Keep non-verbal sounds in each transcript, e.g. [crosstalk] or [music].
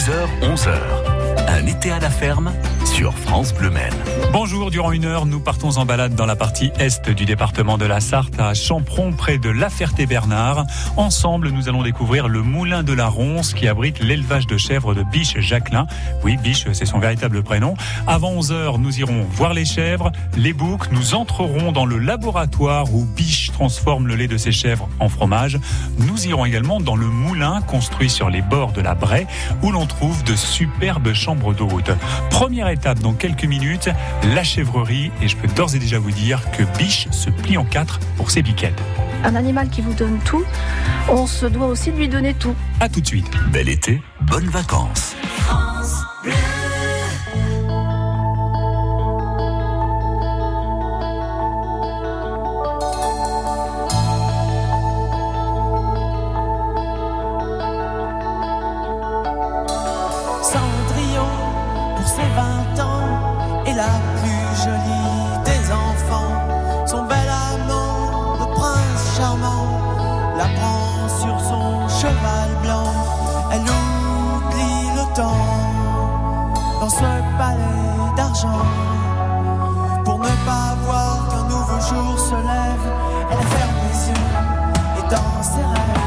10h, 11h. Un été à la ferme sur France Bleu Maine. Bonjour, durant une heure, nous partons en balade dans la partie est du département de la Sarthe, à Champron, près de La Ferté-Bernard. Ensemble, nous allons découvrir le moulin de la Ronce qui abrite l'élevage de chèvres de Biche Jacquelin. Oui, Biche, c'est son véritable prénom. Avant 11 heures, nous irons voir les chèvres, les boucs. Nous entrerons dans le laboratoire où Biche transforme le lait de ses chèvres en fromage. Nous irons également dans le moulin construit sur les bords de la Braie où l'on trouve de superbes chambres Première étape dans quelques minutes, la chèvrerie et je peux d'ores et déjà vous dire que Biche se plie en quatre pour ses biquettes. Un animal qui vous donne tout, on se doit aussi de lui donner tout. À tout de suite. Bel été, bonnes vacances. Palais d'argent. Pour ne pas voir qu'un nouveau jour se lève, elle ferme les yeux et dans ses rêves,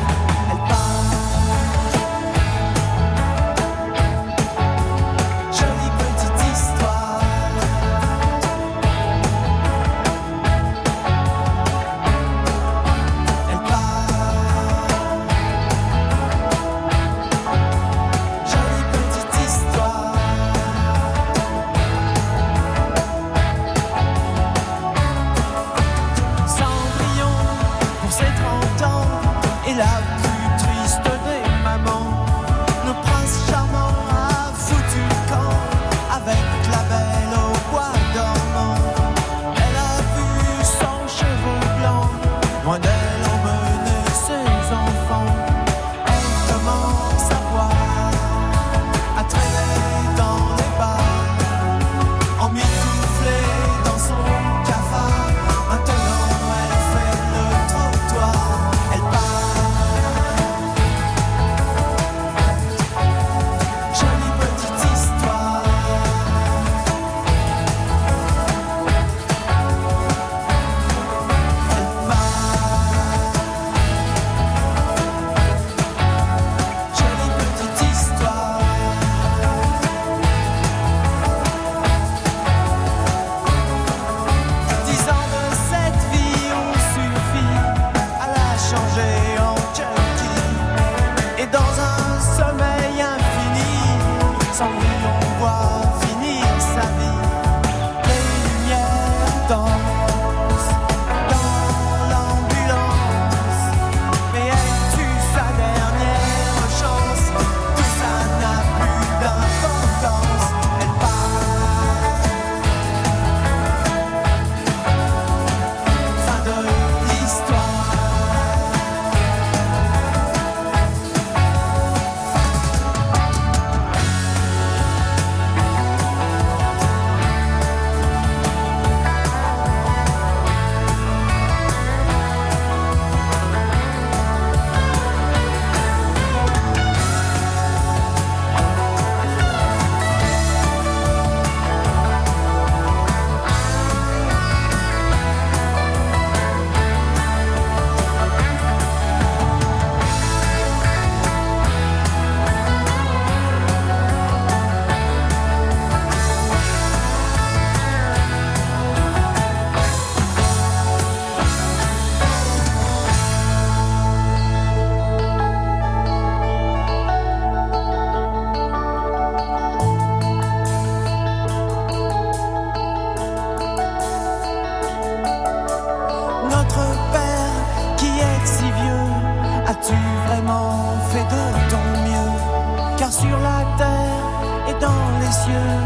sur la terre et dans les cieux,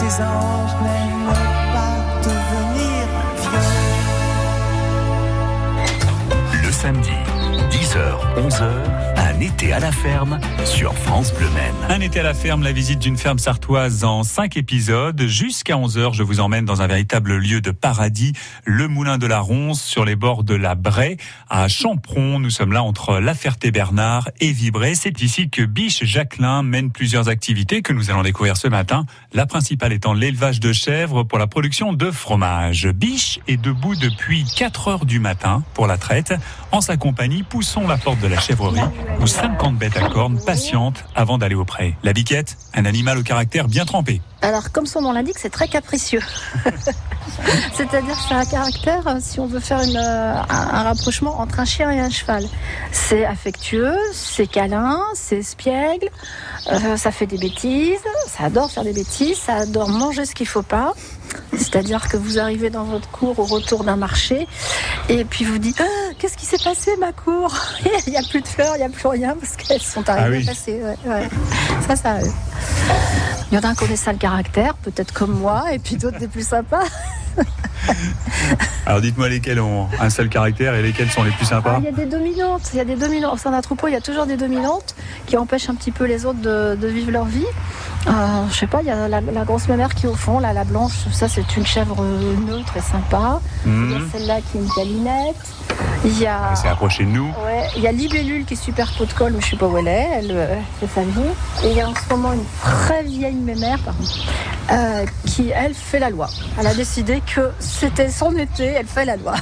tes anges n'aiment pas devenir vieux. Le samedi, 10h, 11h, un été à la ferme sur France Bleu Maine. Un été à la ferme, la visite d'une ferme sartoise en 5 épisodes. Jusqu'à 11h, je vous emmène dans un véritable lieu de paradis, le Moulin de la Ronce, sur les bords de la Braie, à Champron. Nous sommes là entre La Ferté-Bernard et Vibray. C'est ici que Biche Jacquelin mène plusieurs activités que nous allons découvrir ce matin. La principale étant l'élevage de chèvres pour la production de fromage. Biche est debout depuis 4 heures du matin pour la traite. En sa compagnie, poussons la porte de la chèvrerie où 50 bêtes à cornes patientent avant d'aller au pré. La biquette, un animal au caractère bien trempé. Alors, comme son nom l'indique, c'est très capricieux. [laughs] C'est-à-dire que c'est un caractère, euh, si on veut faire euh, un, un rapprochement entre un chien et un cheval. C'est affectueux, c'est câlin, c'est espiègle, euh, ça fait des bêtises, ça adore faire des bêtises, ça adore manger ce qu'il faut pas. C'est-à-dire que vous arrivez dans votre cour au retour d'un marché et puis vous dites Ah, Qu'est-ce qui s'est passé, ma cour [laughs] Il n'y a plus de fleurs, il n'y a plus rien parce qu'elles sont arrivées Ah oui. à passer. ouais, ouais. Ça, ça arrive. Il y en a un qui connaît ça le caractère, peut-être comme moi, et puis d'autres des plus sympas. [laughs] Alors dites-moi lesquels ont un seul caractère et lesquels sont les plus Ah, sympas. il y a des dominantes, il y a des dominantes. Au sein d'un troupeau, il y a toujours des dominantes qui empêchent un petit peu les autres de, de vivre leur vie. Euh, je sais pas, il y a la, la grosse mémère qui est au fond, là, la blanche, ça c'est une chèvre neutre et sympa. Il y a Mmh. celle-là qui est une galinette. Il y a. Elle s'est approchée de nous. Ouais, il y a Libellule qui est super pot de colle, mais je sais pas où elle est, elle euh, fait sa vie. Et il y a en ce moment une très vieille mémère, pardon, euh, qui elle fait la loi. Elle a décidé que c'était son été, elle fait la loi.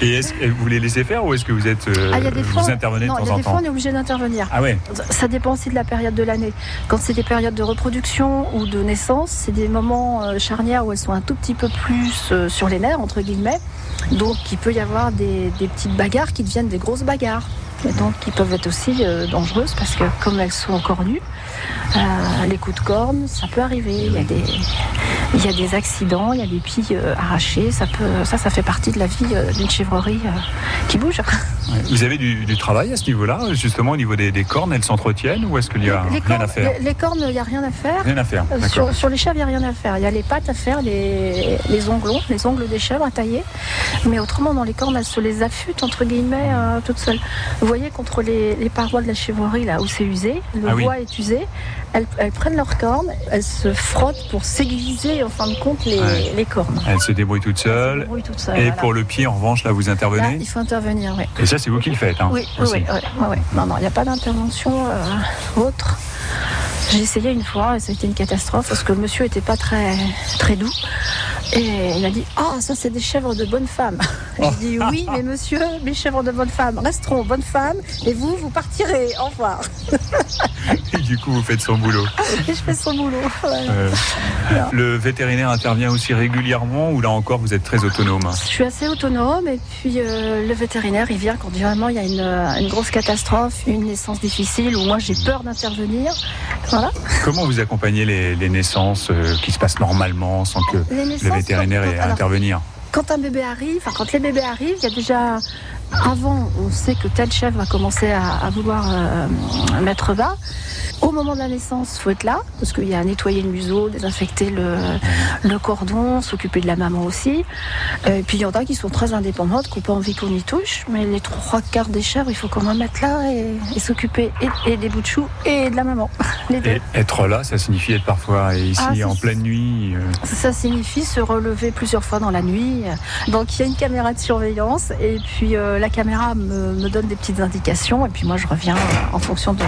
Et, [laughs] et est-ce que vous les laissez faire ou est-ce que vous êtes euh, Ah, y a des fois, vous intervenez non, de il y temps a en des fois temps on est obligé d'intervenir. Ah ouais. Ça dépend aussi de la période de l'année. Quand c'est des périodes de reproduction ou de naissance, c'est des moments euh, charnières où elles sont un tout petit peu plus euh, sur les nerfs, entre guillemets. Donc il peut y avoir des, des petites bagarres qui deviennent des grosses bagarres. Et donc qui peuvent être aussi euh, dangereuses parce que comme elles sont encore nues, euh, les coups de corne, ça peut arriver. Il y a des, il y a des accidents, il y a des pilles euh, arrachées. Ça, peut, ça, ça fait partie de la vie euh, d'une chèvrerie euh, qui bouge. [laughs] Ouais. Vous avez du, du travail à ce niveau-là, justement au niveau des, des cornes, elles s'entretiennent ou est-ce qu'il y a les, rien cornes, à faire les- les cornes, il n'y a rien à faire. Rien à faire. Sur, sur les chèvres, il n'y a rien à faire. Il y a les pattes à faire, les, les onglons, les ongles des chèvres à tailler. Mais autrement, dans les cornes, elles se les affûtent, entre guillemets, toutes seules. Vous voyez, contre les, parois de la chèvrerie, là où c'est usé, le Ah oui. bois est usé, elles, elles prennent leurs cornes, elles se frottent pour s'aiguiser, en fin de compte, les, Ouais. les cornes. Elles se débrouillent toutes Elles se seules. débrouillent toutes seules, Et voilà. pour le pied, en revanche, là, vous Là, intervenez. il faut intervenir, oui. Et ça, c'est vous qui le faites. Hein, Oui, oui, aussi. oui, oui. Non, non, il n'y a pas d'intervention euh, autre. J'ai essayé une fois et ça a été une catastrophe parce que le monsieur était pas très, très doux. Et il a dit Ah, ça, c'est des chèvres de bonne femme. [laughs] J'ai dit Oui, mais monsieur, mes chèvres de bonne femme resteront bonnes femmes et vous, vous partirez. Au revoir. [laughs] Et du coup, vous faites son boulot. Et je fais son boulot. Euh, le vétérinaire intervient aussi régulièrement ou là encore, vous êtes très autonome? Je suis assez autonome et puis euh, le vétérinaire il vient quand vraiment il y a une, euh, une grosse catastrophe, une naissance difficile où moi j'ai peur d'intervenir. Voilà. Comment vous accompagnez les, les naissances euh, qui se passent normalement sans que Les le naissances, vétérinaire quand- alors, intervenir quand un bébé arrive, enfin quand les bébés arrivent, il y a déjà avant, on sait que telle chèvre va commencer à, à vouloir euh, mettre bas. Au moment de la naissance, faut être là parce qu'il y a à nettoyer le museau, désinfecter le, le cordon, s'occuper de la maman aussi. Euh, Et puis il y en a qui sont très indépendantes, qui n'ont pas envie qu'on y touche. Mais les trois quarts des chèvres, il faut quand même être là et, et s'occuper et, et des bouts de chou et de la maman. [laughs] Les deux. Et être là, ça signifie être parfois ici Ah, en pleine nuit. euh, Ça signifie se relever plusieurs fois dans la nuit. Donc il y a une caméra de surveillance et puis euh, la caméra me, me donne des petites indications et puis moi je reviens euh, en fonction de...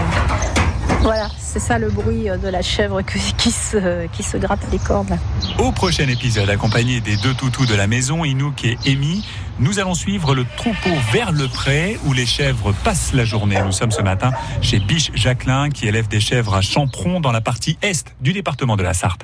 Voilà, c'est ça le bruit euh, de la chèvre que- [laughs] qui, se, qui se gratte les cornes. Au prochain épisode, accompagné des deux toutous de la maison, Inouk et Amy, nous allons suivre le troupeau vers le pré où les chèvres passent la journée. Nous sommes ce matin chez Biche Jacquelin qui élève des chèvres à Champron dans la partie est du département de la Sarthe.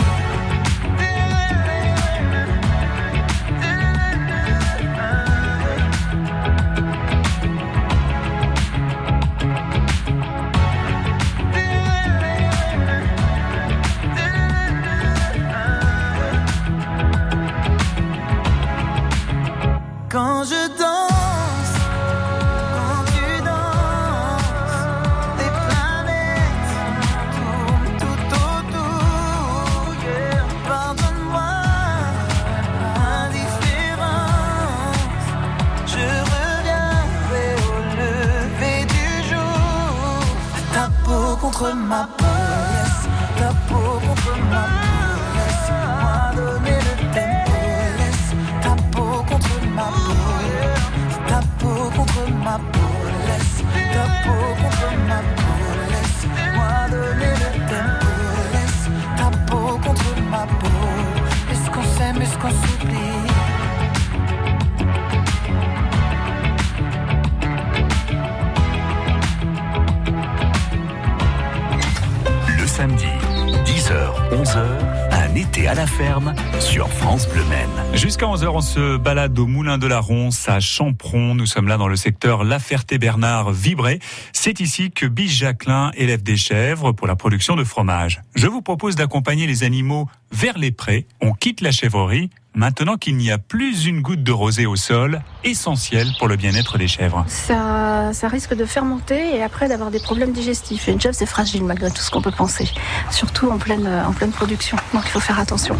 14h, on se balade au Moulin de la Ronce à Champron. Nous sommes là dans le secteur La Ferté-Bernard, Vibré. C'est ici que Biche Jacquelin élève des chèvres pour la production de fromage. Je vous propose d'accompagner les animaux vers les prés. On quitte la chèvrerie maintenant qu'il n'y a plus une goutte de rosée au sol, essentielle pour le bien-être des chèvres. Ça, ça risque de fermenter et après d'avoir des problèmes digestifs. Une chèvre, c'est fragile malgré tout ce qu'on peut penser, surtout en pleine, en pleine production. Donc il faut faire attention.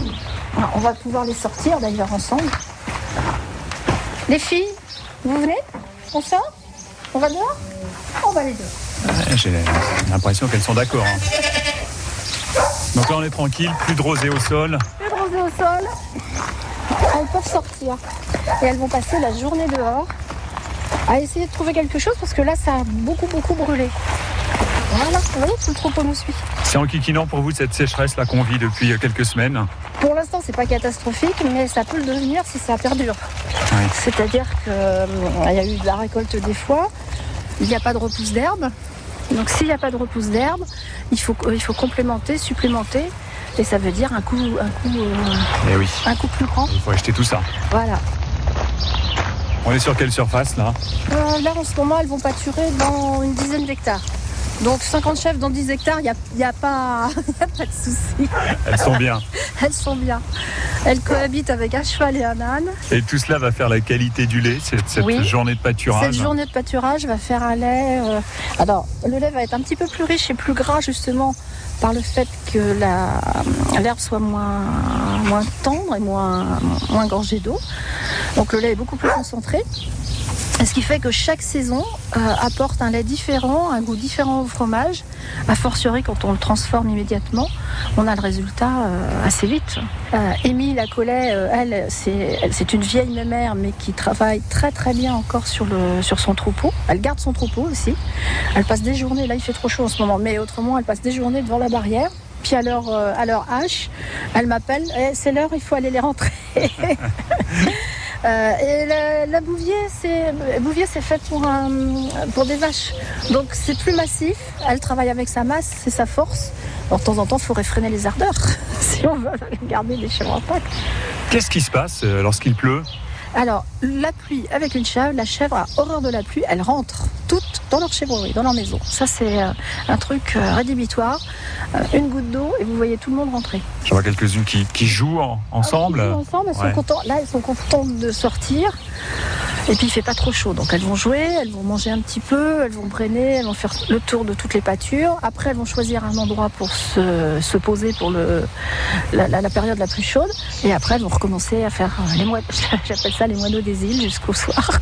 On va pouvoir les sortir d'ailleurs ensemble. Les filles, vous venez? On On va dehors On va aller dehors. J'ai l'impression qu'elles sont d'accord. hein. Donc là, on est tranquille, plus de rosée au sol. Plus de rosée au sol. Elles peuvent sortir. Et elles vont passer la journée dehors à essayer de trouver quelque chose parce que là, ça a beaucoup, beaucoup brûlé. Voilà, vous voyez, tout le troupeau nous suit. C'est enquiquinant pour vous cette sécheresse là qu'on vit depuis quelques semaines. Pour l'instant, c'est pas catastrophique, mais ça peut le devenir si ça perdure. Oui. C'est-à-dire qu'il y a eu de la récolte des fois, il n'y a pas de repousse d'herbe. Donc s'il n'y a pas de repousse d'herbe, il faut, il faut complémenter, supplémenter. Et ça veut dire un coup, un coup, euh, Eh oui, un coup plus grand. il faut acheter tout ça. Voilà. On est sur quelle surface là? Euh, là, en ce moment, elles vont pâturer dans une dizaine d'hectares. Donc 50 chefs dans 10 hectares, il n'y a, y a pas [laughs] y a pas de souci. Elles sont bien. [laughs] Elles sont bien. Elles cohabitent avec un cheval et un âne. Et tout cela va faire la qualité du lait, cette, cette Oui. journée de pâturage. Cette journée de pâturage va faire un lait. euh, Alors, le lait va être un petit peu plus riche et plus gras, justement, par le fait que l'herbe soit moins, moins tendre et moins, moins gorgée d'eau. Donc, le lait est beaucoup plus concentré. Ce qui fait que chaque saison euh, apporte un lait différent, un goût différent au fromage. A fortiori, quand on le transforme immédiatement, on a le résultat euh, assez vite. Euh, Émile la Collet, euh, elle, c'est une vieille mémère, mais qui travaille très très bien encore sur, le, sur son troupeau. Elle garde son troupeau aussi. Elle passe des journées, là il fait trop chaud en ce moment, mais autrement, elle passe des journées devant la barrière. Puis à leur, à leur hache, elle m'appelle, Eh, c'est l'heure, il faut aller les rentrer. [laughs] Euh, et la, bouvier, c'est bouvier, fait pour un, pour des vaches. Donc c'est plus massif. Elle travaille avec sa masse, c'est sa force. Alors, de temps en temps, il faut réfréner les ardeurs [laughs] si on veut garder les chèvres intactes. Qu'est-ce qui se passe euh, lorsqu'il pleut? Alors la pluie avec une chèvre, la chèvre a horreur de la pluie. Elle rentre toutes dans leur chèvrerie, dans leur maison. Ça c'est euh, un truc euh, rédhibitoire. Euh, une goutte d'eau et vous voyez tout le monde rentrer. J'en vois quelques-unes qui, qui jouent en- ensemble. Ah, jouent ensemble, elles sont Ouais. contentes. Là, elles sont contentes de sortir. Et puis, il fait pas trop chaud. Donc, elles vont jouer, elles vont manger un petit peu, elles vont brainer, elles vont faire le tour de toutes les pâtures. Après, elles vont choisir un endroit pour se, se poser pour la, période la plus chaude. Et après, elles vont recommencer à faire euh, les moines. [laughs] J'appelle ça les moineaux des îles jusqu'au soir.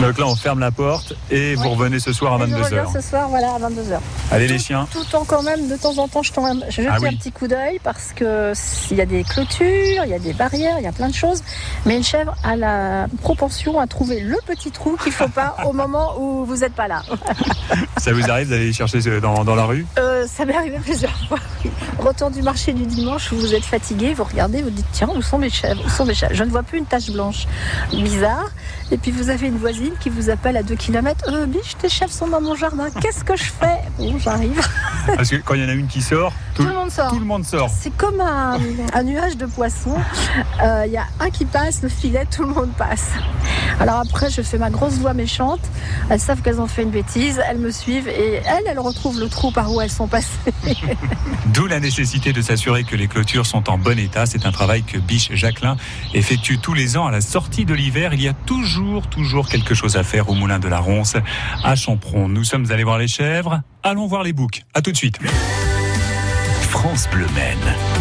Donc là, on ferme la porte et vous revenez ce soir à Et je reviens 22h. ce soir, voilà, à 22h. Allez les chiens. Tout en quand même, de temps en temps, je, un- je jette Ah un petit coup d'œil parce que s'il y a des clôtures, il y a des barrières, il y a plein de choses. Mais une chèvre a la propension à trouver le petit trou qu'il faut pas [laughs] au moment où vous n'êtes pas là. Ça vous arrive d'aller chercher dans, dans la rue? Euh, ça m'est arrivé plusieurs fois. Retour du marché du dimanche où vous êtes fatigué, vous regardez, vous dites tiens, où sont mes chèvres Où sont mes chèvres Je ne vois plus une tache blanche. Bizarre. Et puis vous avez une voisine qui vous appelle à 2 km. Euh, biche, tes chèvres sont dans mon jardin. Qu'est-ce que je fais? Bon, j'arrive. [laughs] Parce que quand il y en a une qui sort, tout, Tout le monde sort. tout le monde sort. C'est comme un, un nuage de poissons. Euh, Il y a un qui passe, le filet, tout le monde passe. Alors après, je fais ma grosse voix méchante. Elles savent qu'elles ont fait une bêtise, elles me suivent et elles, elles retrouvent le trou par où elles sont passées. [laughs] D'où la nécessité de s'assurer que les clôtures sont en bon état. C'est un travail que Biche Jacquelin effectue tous les ans à la sortie de l'hiver. Il y a toujours, toujours quelque chose à faire au Moulin de la Ronce à Champron. Nous sommes allés voir les chèvres. Allons voir les boucs. À tout de suite. France Bleu Maine.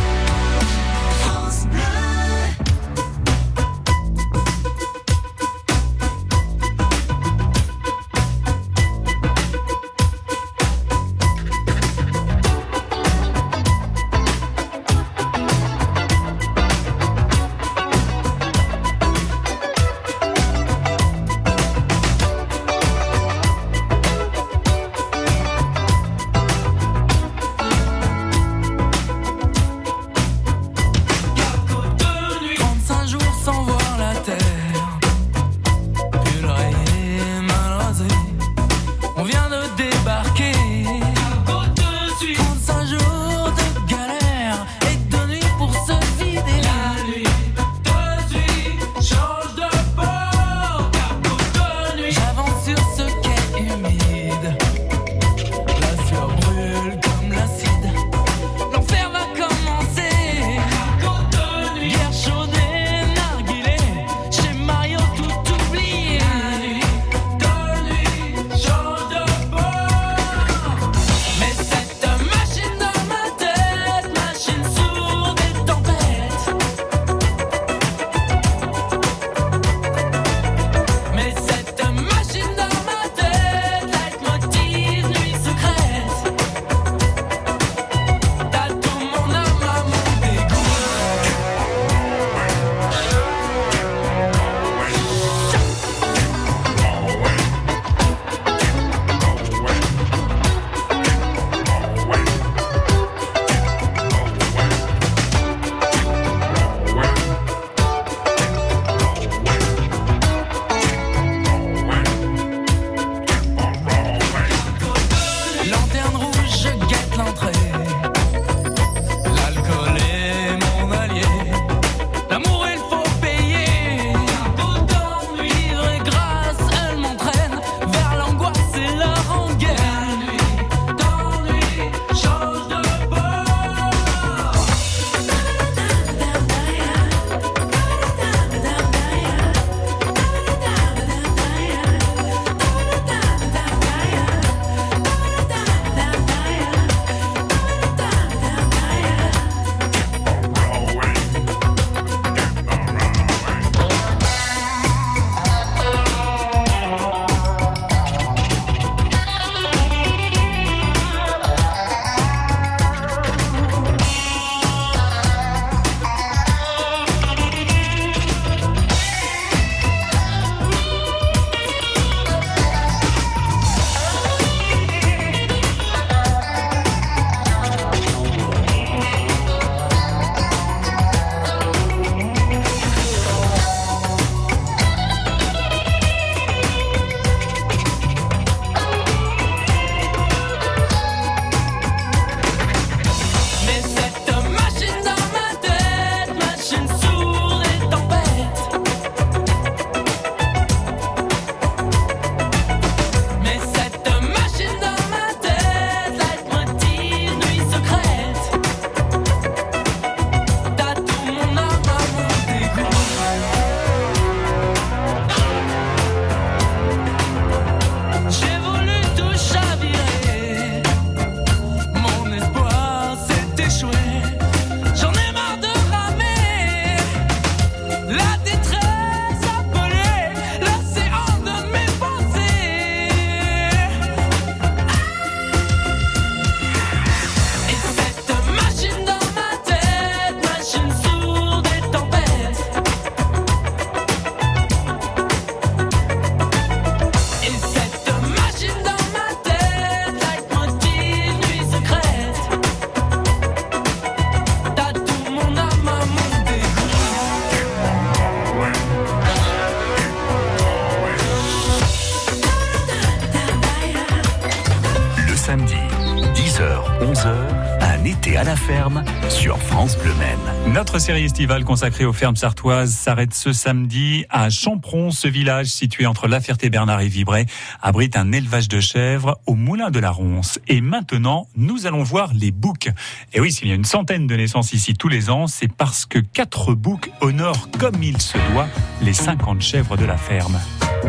Notre série estivale consacrée aux fermes sartoises s'arrête ce samedi à Champron. Ce village situé entre La Ferté-Bernard et Vibray abrite un élevage de chèvres au moulin de la Ronce. Et maintenant, nous allons voir les boucs. Et oui, s'il y a une centaine de naissances ici tous les ans, c'est parce que quatre boucs honorent comme il se doit les 50 chèvres de la ferme.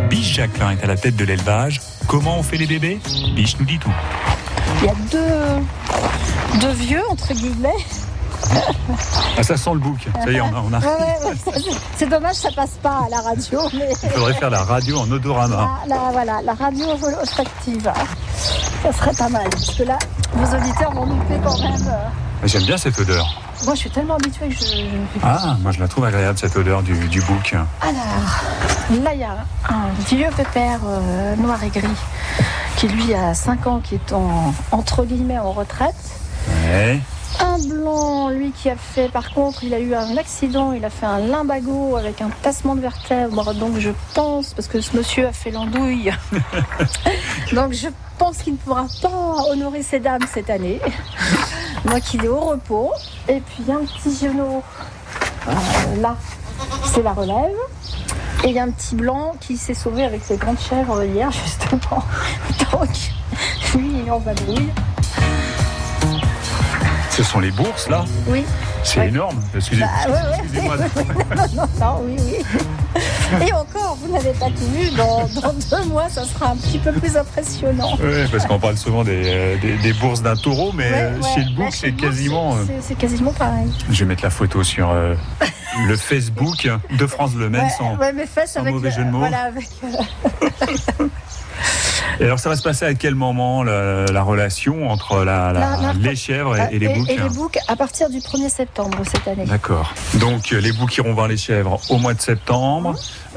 Biche Jacquelin est à la tête de l'élevage. Comment on fait les bébés? Biche nous dit tout. Il y a deux, deux vieux, entre guillemets. Ah, ça sent le bouc. Ça y est, on a. on a- Ouais, ouais, ouais, ça, c'est- dommage, ça passe pas à la radio, mais Il faudrait faire la radio en odorama. la, la- voilà, la radio olfactive, hein. ça serait pas mal. Parce que là, vos auditeurs vont louper quand même. euh. J'aime bien cette odeur. Moi, je suis tellement habituée que je. Ah, moi je la trouve agréable cette odeur du, du bouc. Alors, là, il y a un vieux pépère euh, noir et gris qui, lui, a 5 ans, qui est en, entre guillemets en retraite. Ouais. Un blanc, lui, qui a fait, par contre, il a eu un accident, il a fait un limbago avec un tassement de vertèbres. Donc, je pense, parce que ce monsieur a fait l'andouille, [laughs] donc je pense qu'il ne pourra pas honorer ses dames cette année. Donc, il est au repos. Et puis, il y a un petit genou, euh, là, c'est la relève. Et il y a un petit blanc qui s'est sauvé avec ses grandes chèvres hier, [laughs] justement. Donc, lui, il est en vadrouille. Ce sont les bourses là Oui. C'est Ouais. énorme. Excusez- Bah, ouais, ouais. Excusez-moi. [laughs] Non, non, oui, oui. Et encore, vous n'avez pas tout vu, dans, dans deux mois, ça sera un petit peu plus impressionnant. Ouais, parce qu'on parle souvent des, euh, des- des bourses d'un taureau, mais euh, chez le bouc, c'est le quasiment. c'est- C'est quasiment pareil. Je vais mettre la photo sur euh, [laughs] le Facebook de France Bleu Maine Ouais, sans. mes fesses sans avec mauvais le- jeu de mots. Voilà, avec, euh, [laughs] Et alors, ça va se passer à quel moment la, la relation entre la, les chèvres et, et les boucs et les boucs à partir du 1er septembre cette année. D'accord. Donc, euh, les boucs iront voir les chèvres au mois de septembre.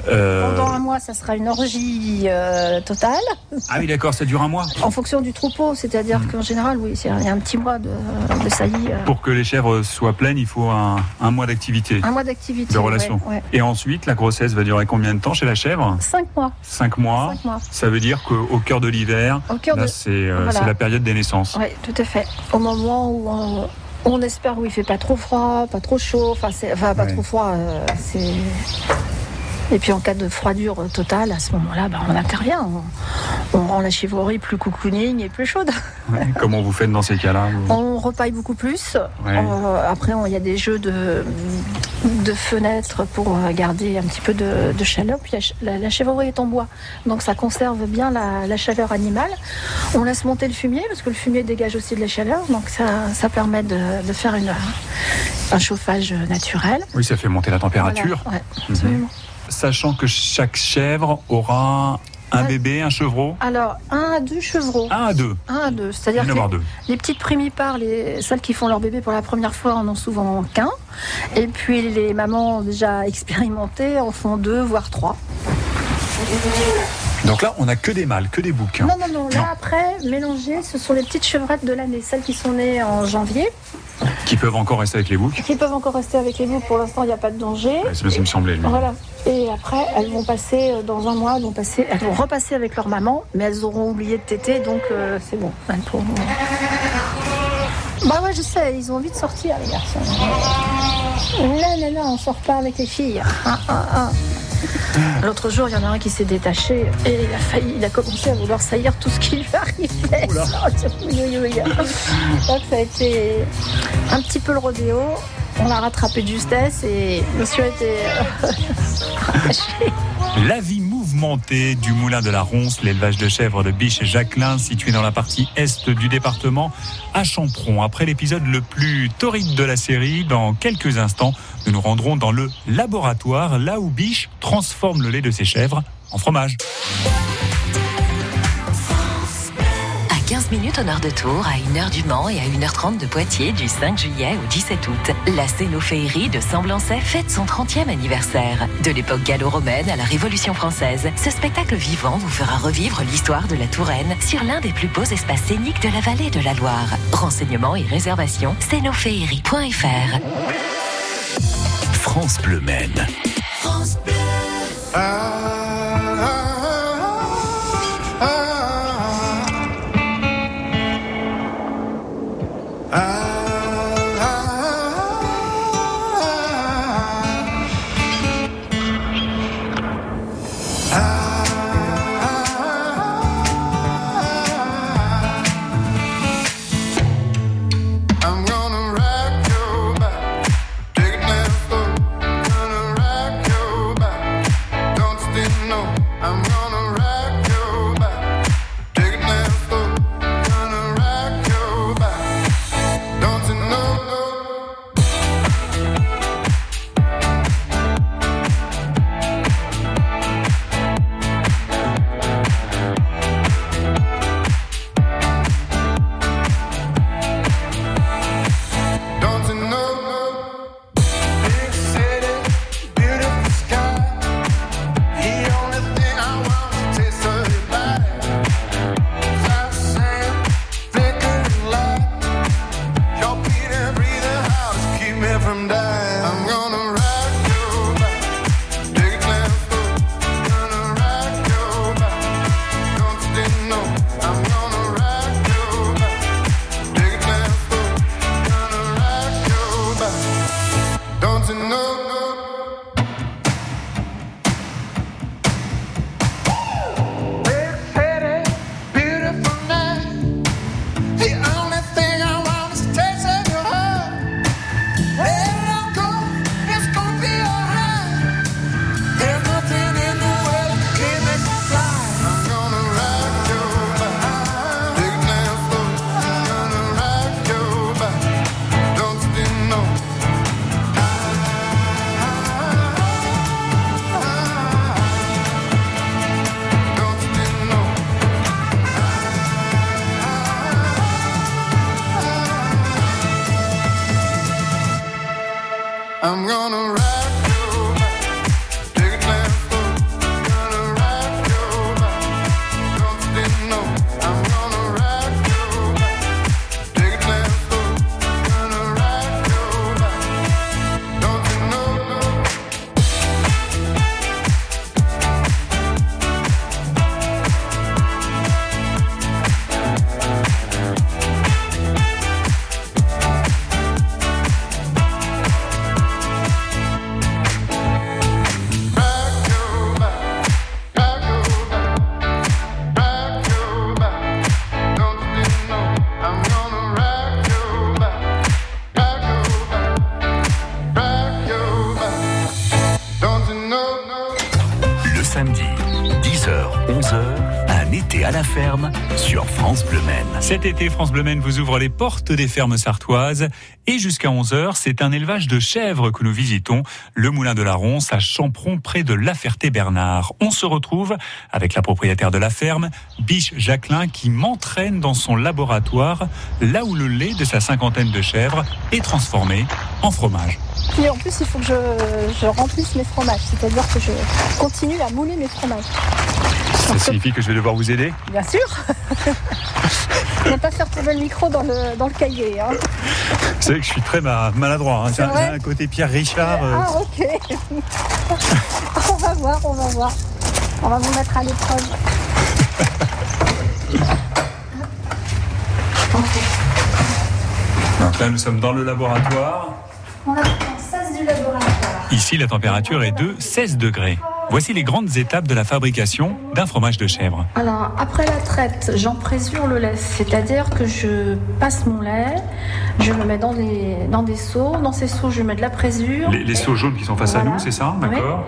Euh, Pendant un mois, ça sera une orgie euh, totale, Ah oui, d'accord, ça dure un mois. en fonction du troupeau. C'est-à-dire Hmm. qu'en général, oui, il y a un petit mois de, de saillie. euh, Pour que les chèvres soient pleines, il faut un, un mois d'activité. un mois d'activité. De relation. ouais, ouais. Et ensuite, la grossesse va durer combien de temps chez la chèvre? Cinq mois. Cinq mois. Cinq mois. Ça veut dire qu'au cœur de l'hiver, là, de. c'est euh, Voilà. la période des naissances. Oui, tout à fait. Au moment où on, on espère où il fait pas trop froid, pas trop chaud, enfin, enfin pas Ouais. trop froid, euh, c'est. Et puis en cas de froidure totale, à ce moment-là, bah, on intervient. On, on rend la chivrerie plus cocooning et plus chaude. [laughs] Ouais. Comment vous faites dans ces cas-là vous- On repaille beaucoup plus. Ouais. Euh, après, on- il y a des jeux de, de fenêtres pour garder un petit peu de, de chaleur. Puis la la, est en bois, donc ça conserve bien la, la chaleur animale. On laisse monter le fumier parce que le fumier dégage aussi de la chaleur, donc ça, ça permet de, de faire une, un chauffage naturel. Oui, ça fait monter la température. Voilà, ouais, absolument. Sachant que chaque chèvre aura un Ouais. bébé, un chevreau. Alors, un à deux chevreaux. Un à deux. Un à deux. C'est-à-dire que deux. Les petites primipares, les, celles qui font leur bébé pour la première fois, en ont souvent qu'un. Et puis les mamans déjà expérimentées en font deux, voire trois. Donc là, on n'a que des mâles, que des boucs. hein. Non, non, non. Là, Non. après, mélangées, ce sont les petites chevrettes de l'année. Celles qui sont nées en janvier, Qui peuvent encore rester avec les boucs. qui peuvent encore rester avec les boucs. Pour l'instant, il n'y a pas de danger. Ouais, c'est ce qui me semblait. Voilà. Et après, elles vont passer euh, dans un mois, elles vont, passer, elles vont repasser avec leur maman, mais elles auront oublié de téter, donc euh, c'est bon. Elles pourront- Bah ouais, je sais, ils ont envie de sortir, les garçons. Non, non, non, on sort pas avec les filles. Ah, ah, ah. L'autre jour, il y en a un qui s'est détaché et il a failli, il a commencé à vouloir saillir tout ce qui lui arrivait. Donc ça a été un petit peu le rodéo. On l'a rattrapé de justesse et monsieur était euh. [laughs] La vie mouvementée du moulin de la Ronce, l'élevage de chèvres de Biche et Jacquelin, situé dans la partie est du département, à Champron. Après l'épisode le plus torride de la série, dans quelques instants, nous nous rendrons dans le laboratoire, là où Biche transforme le lait de ses chèvres en fromage. À 15 minutes au nord de Tours, à 1h du Mans et à 1h30 de Poitiers du 5 juillet au 17 août, la Scénophéerie de Semblançay fête son 30e anniversaire. De l'époque gallo-romaine à la Révolution française, ce spectacle vivant vous fera revivre l'histoire de la Touraine sur l'un des plus beaux espaces scéniques de la vallée de la Loire. Renseignements et réservations, scénophéerie.fr. France Bleu Maine. France Bleu vous ouvre les portes des fermes sartoises et jusqu'à 11h, c'est un élevage de chèvres que nous visitons, le Moulin de la Ronce à Champron près de La Ferté-Bernard. On se retrouve avec la propriétaire de la ferme, Biche Jacqueline, qui m'entraîne dans son laboratoire, là où le lait de sa cinquantaine de chèvres est transformé en fromage. Et en plus, il faut que je, remplisse mes fromages, c'est-à-dire que je continue à mouler mes fromages. Ça signifie que je vais devoir vous aider? Bien sûr [laughs] ne pas faire tomber le micro dans le, dans le cahier. Hein. Vous savez que je suis très maladroit. Hein. J'ai un côté Pierre Richard. Euh. Ah, ok. [laughs] on va voir, on va voir. On va vous mettre à l'épreuve. [laughs] Donc là, nous sommes dans le laboratoire. On a 16 du laboratoire. Ici, la température est de 16 degrés. Voici les grandes étapes de la fabrication d'un fromage de chèvre. Alors, après la traite, j'en présure le lait, c'est-à-dire que je passe mon lait, je le mets dans des, dans des seaux. Dans ces seaux, je mets de la présure. Les, seaux jaunes qui sont face à nous, c'est ça D'accord.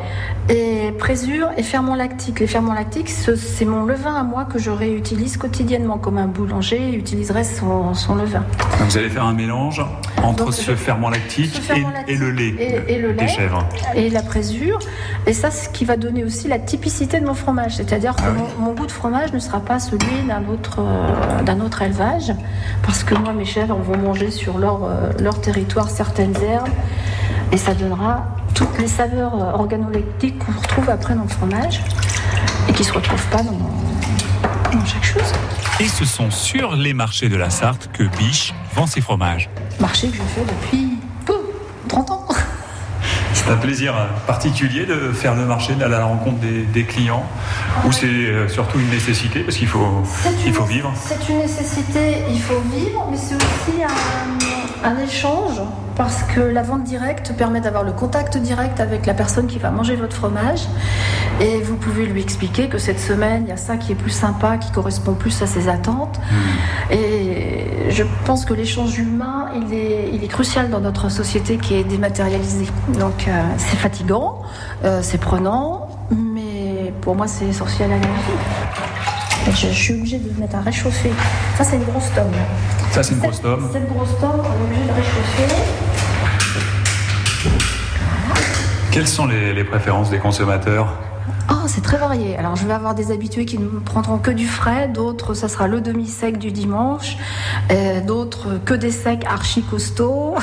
Et présure et ferment lactique. Les ferments lactiques, c'est mon levain à moi que je réutilise quotidiennement, comme un boulanger utiliserait son, son levain. vous allez faire un mélange entre ce ferment lactique, et, le lait, et, le lait des chèvres. Et la présure. Et ça, ce qui va donner aussi la typicité de mon fromage. C'est-à-dire que ah mon, goût de fromage ne sera pas celui d'un autre, euh, d'un autre élevage. Parce que moi, mes chèvres vont manger sur leur, euh, leur territoire certaines herbes. Et ça donnera toutes les saveurs euh, organoleptiques qu'on retrouve après dans le fromage. Et qui ne se retrouvent pas dans, dans chaque chose. Et ce sont sur les marchés de la Sarthe que Biche vend ses fromages. Marché que je fais depuis 30 ans. C'est un plaisir particulier de faire le marché, d'aller à la rencontre des, clients, ou c'est euh, surtout une nécessité parce qu'il faut, il faut vivre. C'est une nécessité, il faut vivre, mais c'est aussi un, un échange parce que la vente directe permet d'avoir le contact direct avec la personne qui va manger votre fromage et vous pouvez lui expliquer que cette semaine, il y a ça qui est plus sympa, qui correspond plus à ses attentes. Hmm. Et je pense que l'échange humain, il est, il est crucial dans notre société qui est dématérialisée. Donc euh, c'est fatigant, euh, c'est prenant, mais pour moi c'est essentiel à la vie. Je, suis obligée de mettre à réchauffer. Ça, c'est une grosse tome. Ça, c'est une grosse tome. Cette grosse tome, on est obligé de réchauffer. Quelles sont les, préférences des consommateurs? Oh, c'est très varié. Alors, je vais avoir des habitués qui ne prendront que du frais, d'autres, ça sera le demi-sec du dimanche, euh, d'autres, que des secs archi costauds.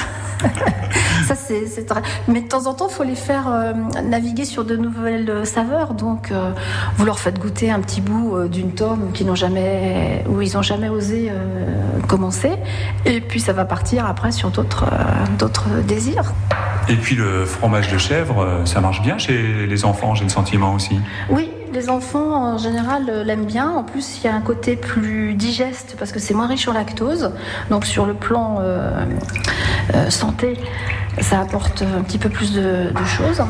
[laughs] ça, c'est très... Mais de temps en temps, il faut les faire euh, naviguer sur de nouvelles saveurs. Donc, euh, vous leur faites goûter un petit bout d'une tome qui n'ont jamais, où ils n'ont jamais osé commencer. Et puis, ça va partir après sur d'autres d'autres désirs. Et puis le fromage de chèvre, euh, ça marche bien chez les enfants, j'ai le sentiment aussi. Oui, les enfants en général euh, l'aiment bien. En plus, il y a un côté plus digeste parce que c'est moins riche en lactose. Donc sur le plan euh, santé, ça apporte un petit peu plus de, choses.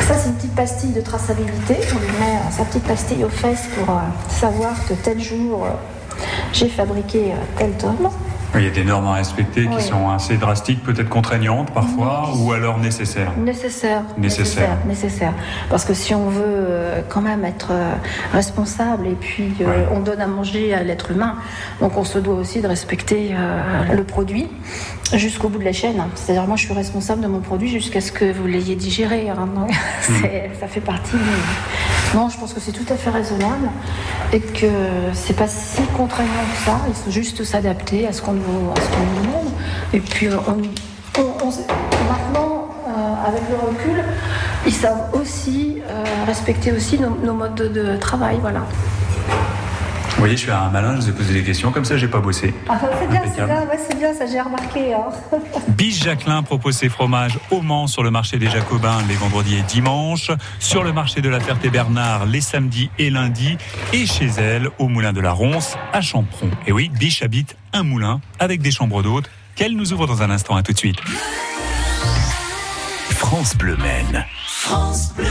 Ça, c'est une petite pastille de traçabilité. On lui met sa petite pastille aux fesses pour savoir que tel jour, j'ai fabriqué tel tome. Il y a des normes à respecter qui sont assez drastiques, peut-être contraignantes parfois, ou alors nécessaires. Nécessaires. Nécessaire. Nécessaire. Parce que si on veut euh, quand même être euh, responsable et puis euh, on donne à manger à l'être humain, donc on se doit aussi de respecter le produit jusqu'au bout de la chaîne. C'est-à-dire moi je suis responsable de mon produit jusqu'à ce que vous l'ayez digéré. Hein. Hmm. [laughs] ça fait partie. Non, je pense que c'est tout à fait raisonnable et que c'est pas si contraignant que ça. Il faut juste s'adapter à ce qu'on nous, demande. Et puis on, maintenant, euh, avec le recul, ils savent aussi euh, respecter aussi nos, modes de, de travail. Voilà. Vous voyez, je suis un malin, je vous ai posé des questions, comme ça j'ai pas bossé. Ah, c'est bien, c'est bien, c'est bien, ça j'ai remarqué. Hein. [laughs] Biche Jacquelin propose ses fromages au Mans sur le marché des Jacobins les vendredis et dimanches, sur le marché de la Ferté-Bernard les samedis et lundis, et chez elle au Moulin de la Ronce à Champron. Et oui, Biche habite un moulin avec des chambres d'hôtes qu'elle nous ouvre dans un instant. À tout de suite. France Bleu Maine. France Bleu.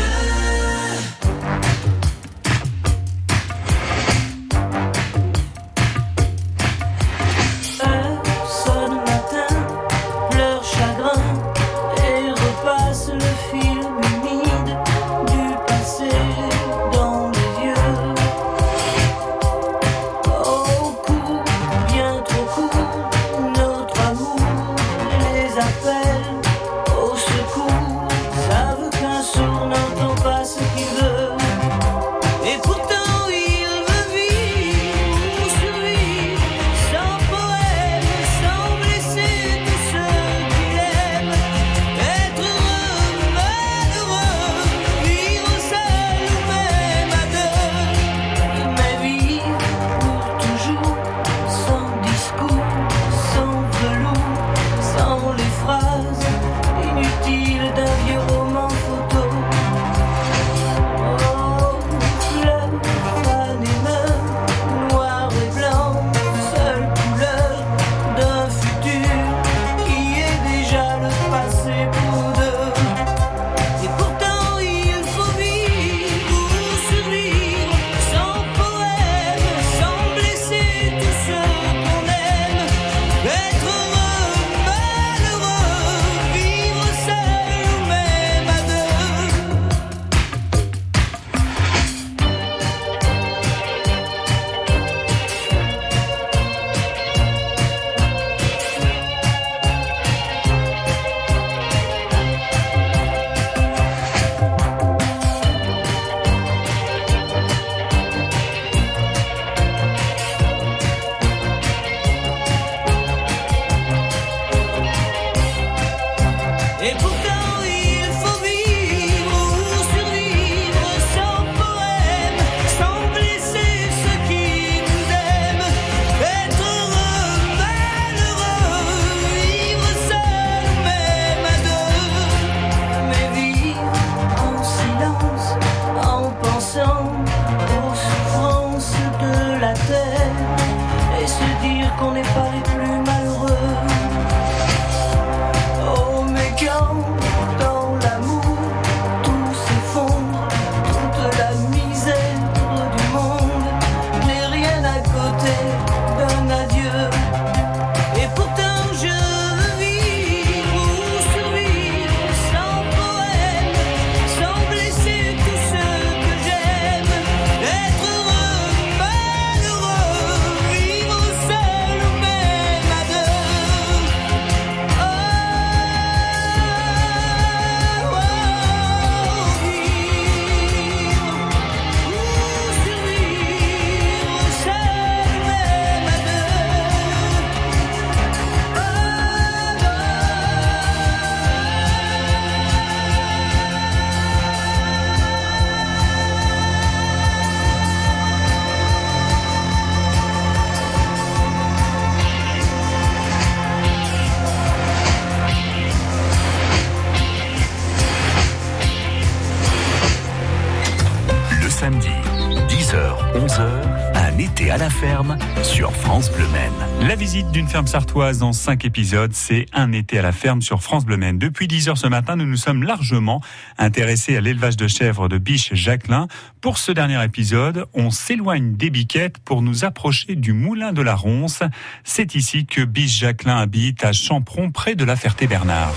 11h, un été à la ferme sur France Bleu Maine. La visite d'une ferme sartoise en cinq épisodes, c'est un été à la ferme sur France Bleu Maine. Depuis 10 heures ce matin, nous nous sommes largement intéressés à l'élevage de chèvres de Biche Jacquelin. Pour ce dernier épisode, on s'éloigne des biquettes pour nous approcher du moulin de la Ronce. C'est ici que Biche Jacquelin habite à Champron, près de la Ferté-Bernard.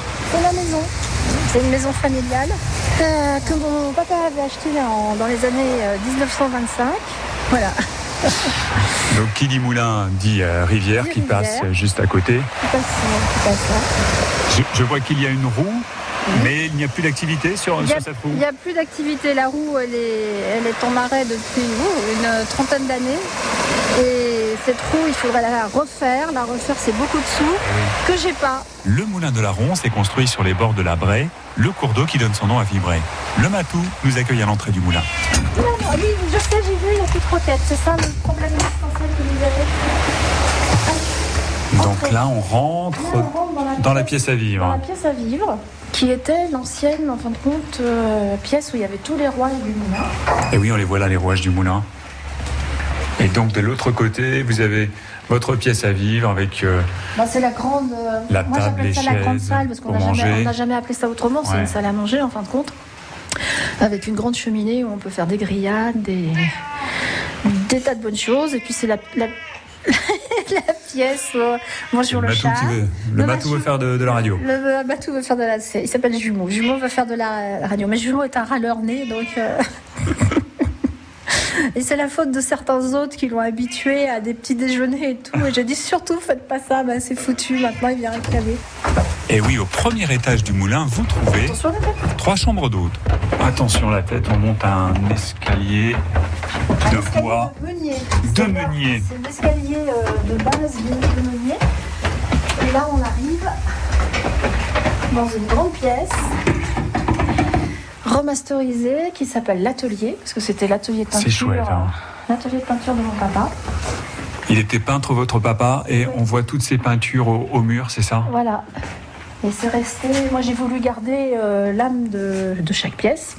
C'est une maison familiale euh, que mon papa avait achetée en- dans les années euh, 1925. Voilà, [laughs] Donc qui dit moulin dit euh, rivière qui passe juste à côté. qui passe, euh, qui passe là. Je, je vois qu'il y a une roue, mais il n'y a plus d'activité sur, a- cette roue. Il n'y a plus d'activité. La roue, elle est, elle est en arrêt depuis oh, une trentaine d'années. Et cette roue, il faudrait la refaire. La refaire, c'est beaucoup de sous que j'ai pas. Le moulin de la Ronce est construit sur les bords de la Braie, le cours d'eau qui donne son nom à Vibray. Le Matou nous accueille à l'entrée du moulin. Non, non, oui, je sais, j'ai vu, il y a plus de roquettes. C'est ça le problème essentiel que vous avez. Donc là, on rentre Là, on rentre dans la, dans la pièce à dans vivre. la pièce à vivre, qui était l'ancienne, en fin de compte, euh, pièce où il y avait tous les rois du moulin. Et oui, on les voit là, les rouages du moulin. Et donc de l'autre côté, vous avez votre pièce à vivre avec euh, Bah, c'est la grande. euh, La moi, table, j'appelle ça les la grande chaises salle parce qu'on n'a jamais, appelé ça autrement. C'est une salle à manger en fin de compte, avec une grande cheminée où on peut faire des grillades, des, des tas de bonnes choses. Et puis c'est la, la, [laughs] la on mange sur le, Matou chat. veut, le Le Matou veut faire de, de la radio. Le le Matou veut faire de la. Il s'appelle Jumeau. Jumeau veut faire de la radio. Mais Jumeau est un râleur né, donc. euh, [laughs] Et c'est la faute de certains autres qui l'ont habitué à des petits déjeuners et tout. Et j'ai dit surtout, faites pas ça, bah, c'est foutu. Maintenant, il vient réclamer. Et oui, au premier étage du moulin, vous trouvez trois chambres d'hôtes. Attention la tête, on monte un escalier de Un escalier bois. de meunier. De C'est- meunier. C'est l'escalier euh, de base de, meunier. Et là, on arrive dans une grande pièce remasterisée qui s'appelle l'atelier, parce que c'était l'atelier de C'est peinture. chouette, hein. L'atelier de peinture de mon papa. Il était peintre, votre papa, et on voit toutes ces peintures au, au mur, c'est ça? Voilà. Et c'est resté. Moi, j'ai voulu garder euh, l'âme de, de chaque pièce.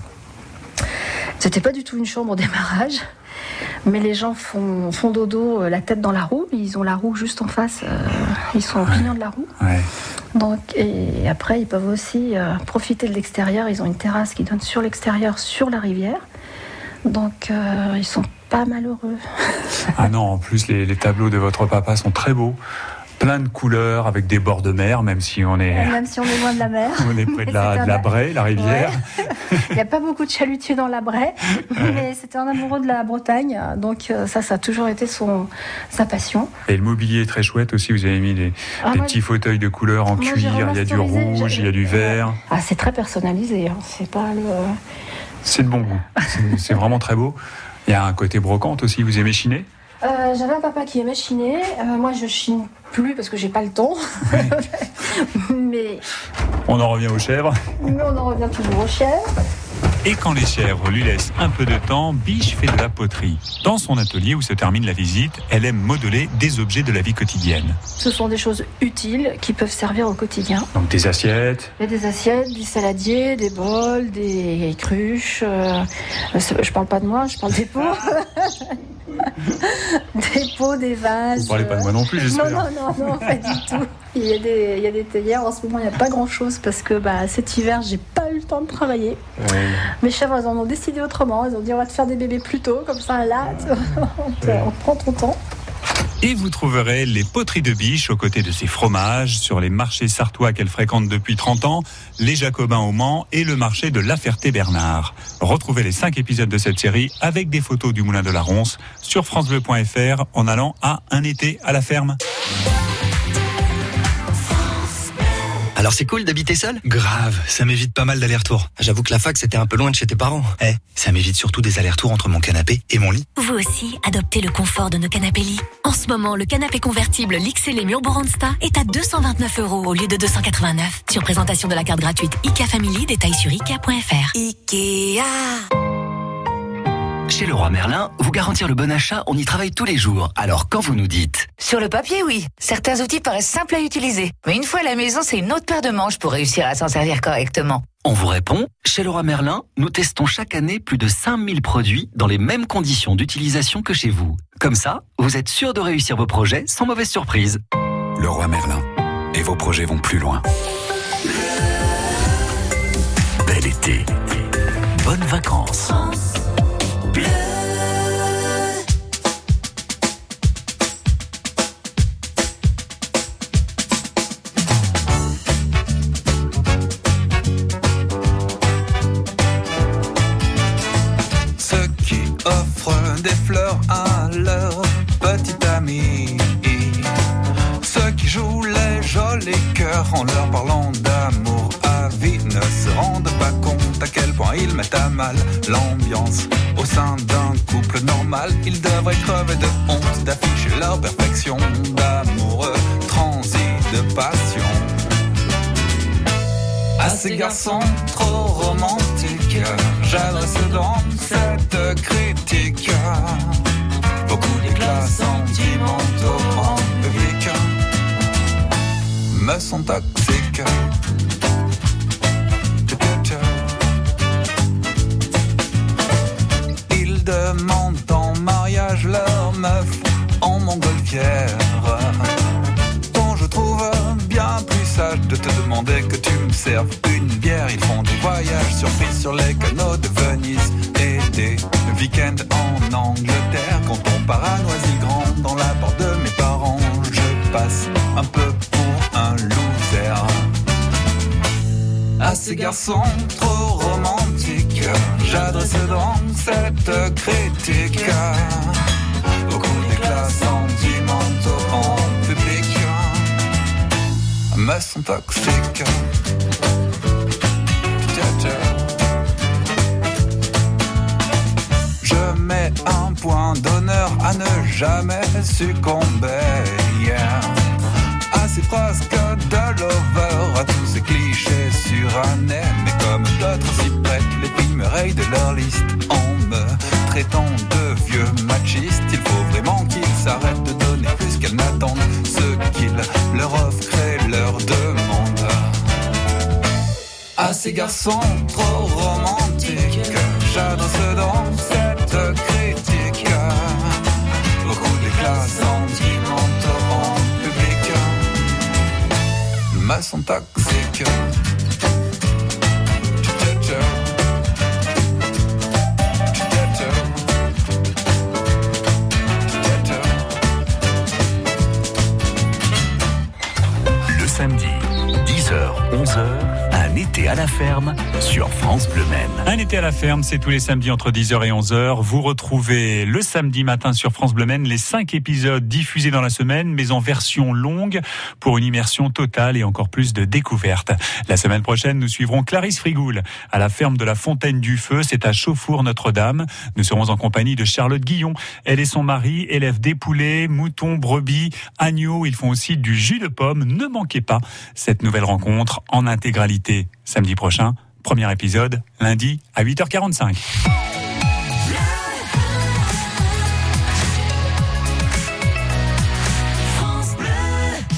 C'était pas du tout une chambre au démarrage. Mais les gens font, font dodo euh, la tête dans la roue. Ils ont la roue juste en face. euh, ils sont au pignon de la roue. Ouais. Donc, et après, ils peuvent aussi profiter de l'extérieur. Ils ont une terrasse qui donne sur l'extérieur, sur la rivière. Donc, ils sont pas malheureux. Ah non, en plus, les, les tableaux de votre papa sont très beaux. Plein de couleurs, avec des bords de mer, même si on est, Même si on est loin de la mer. [laughs] on est près de la, un de la Braie, la rivière. [laughs] Il n'y a pas beaucoup de chalutiers dans la Braie, mais c'était un amoureux de la Bretagne, donc euh, ça, ça a toujours été son, sa passion. Et le mobilier est très chouette aussi. Vous avez mis des, Ah, des moi, petits fauteuils de couleur en moi, cuir. Il y a du rouge, il y a du vert. Ah, c'est très personnalisé, hein, c'est pas le... C'est de bon goût. C'est vraiment très beau. Il y a un côté brocante aussi. Vous aimez chiner? Euh, J'avais un papa qui aimait chiner, Euh, moi je chine plus parce que j'ai pas le temps, [laughs] mais, On en revient aux chèvres. mais on en revient toujours aux chèvres. Et quand les chèvres lui laissent un peu de temps, Biche fait de la poterie. Dans son atelier où se termine la visite, elle aime modeler des objets de la vie quotidienne. Ce sont des choses utiles qui peuvent servir au quotidien. Donc des assiettes, Il y a des assiettes, des saladiers, des bols, des cruches. euh, je parle pas de moi, je parle des pots. [laughs] [laughs] des pots, des vases. vous parlez pas de moi non plus, [laughs] Non, j'espère. non, non, non, pas du tout. Il y a des, il y a des théières. En ce moment, il n'y a pas grand chose parce que bah, cet hiver, j'ai pas eu le temps de travailler. Oui. Mes chèvres, elles en ont décidé autrement. Elles ont dit on va te faire des bébés plus tôt, comme ça là, [laughs] on, te- on prend ton temps. Et vous trouverez les poteries de Biche aux côtés de ses fromages sur les marchés sartois qu'elle fréquente depuis 30 ans, les Jacobins au Mans et le marché de La Ferté-Bernard. Retrouvez les 5 épisodes de cette série avec des photos du Moulin de la Ronce sur francebleu.fr en allant à Un été à la ferme. Alors c'est cool d'habiter seul? Grave, ça m'évite pas mal d'allers-retours. J'avoue que la fac c'était un peu loin de chez tes parents. Eh, ça m'évite surtout des allers-retours entre mon canapé et mon lit. Vous aussi, adoptez le confort de nos canapés lits. En ce moment, le canapé convertible l'XL Mur Boronsta est à 229 euros au lieu de 289. Sur présentation de la carte gratuite IKEA Family, détail sur IKEA.fr. Ikea. Chez Leroy Merlin, vous garantir le bon achat, on y travaille tous les jours. Alors quand vous nous dites Sur le papier, oui. Certains outils paraissent simples à utiliser. Mais une fois à la maison, c'est une autre paire de manches pour réussir à s'en servir correctement. On vous répond, chez Leroy Merlin, nous testons chaque année plus de 5000 produits dans les mêmes conditions d'utilisation que chez vous. Comme ça, vous êtes sûr de réussir vos projets sans mauvaise surprise. Leroy Merlin. Et vos projets vont plus loin. Bel été. Bonnes vacances. Ceux qui offrent des fleurs à leur petit ami. Ceux qui jouent les jolis cœurs en leur parlant ils mettent à mal l'ambiance au sein d'un couple normal. Ils devraient crever de honte d'afficher leur perfection d'amoureux transis de passion. À ces garçons trop romantiques, j'adresse donc cette critique. Beaucoup d'éclats sentimentaux en public me sont toxiques. Demandent en mariage leur meuf en montgolfière. Dont je trouve bien plus sage de te demander que tu me serves une bière. Ils font des voyages surprises sur les canaux de Venise et des week-ends en Angleterre. Quand on part à Noisy-Grand dans la porte de mes parents, je passe un peu pour un loser. À ces garçons trop j'adresse donc cette critique. Beaucoup d'éclats sentimentaux en public me sont toxiques. Je mets un point d'honneur à ne jamais succomber. yeah. À ces frasques de lover, à tous ces clichés surannés. De leur liste. En me traitant de vieux machistes, il faut vraiment qu'ils s'arrêtent de donner plus qu'elles n'attendent. Ce qu'ils leur offrent et leur demandent. À ces garçons trop romantiques, j'adresse donc cette critique. Beaucoup d'éclats sentimentaux en public sont France Bleu. Un été à la ferme, c'est tous les samedis entre 10h et 11h. Vous retrouvez le samedi matin sur France Bleu Maine les cinq épisodes diffusés dans la semaine, mais en version longue pour une immersion totale et encore plus de découvertes. La semaine prochaine, nous suivrons Clarisse Frigoul à la ferme de la Fontaine du Feu. C'est à Chauffour Notre-Dame. Nous serons en compagnie de Charlotte Guillon. Elle et son mari élèvent des poulets, moutons, brebis, agneaux. Ils font aussi du jus de pomme. Ne manquez pas cette nouvelle rencontre en intégralité samedi prochain. Premier épisode, lundi à 8h45.